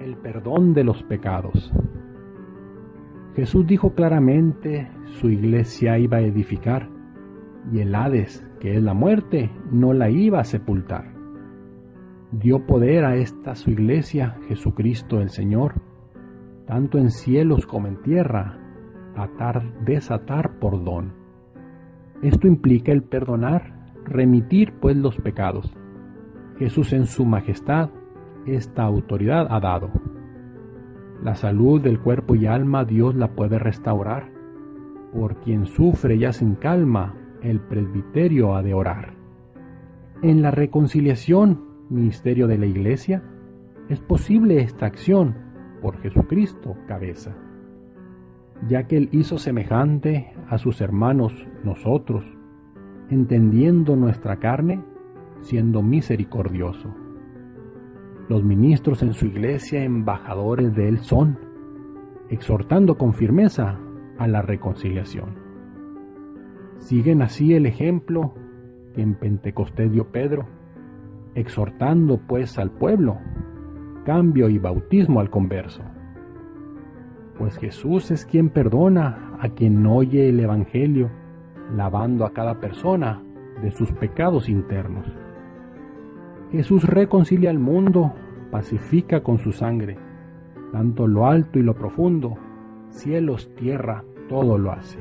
El perdón de los pecados. Jesús dijo claramente su iglesia iba a edificar y el Hades, que es la muerte, no la iba a sepultar. Dio poder a esta su iglesia, Jesucristo el Señor, tanto en cielos como en tierra, atar, desatar por don. Esto implica el perdonar, remitir pues los pecados. Jesús en su majestad esta autoridad ha dado. La salud del cuerpo y alma Dios la puede restaurar. Por quien sufre ya sin calma, el presbiterio ha de orar. En la reconciliación, ministerio de la Iglesia, es posible esta acción por Jesucristo, cabeza, ya que Él hizo semejante a sus hermanos nosotros, entendiendo nuestra carne, siendo misericordioso. Los ministros en su iglesia embajadores de Él son, exhortando con firmeza a la reconciliación. Siguen así el ejemplo que en Pentecostés dio Pedro, exhortando pues al pueblo cambio y bautismo al converso. Pues Jesús es quien perdona a quien oye el Evangelio, lavando a cada persona de sus pecados internos. Jesús reconcilia al mundo, pacifica con su sangre, tanto lo alto y lo profundo, cielos, tierra, todo lo hace.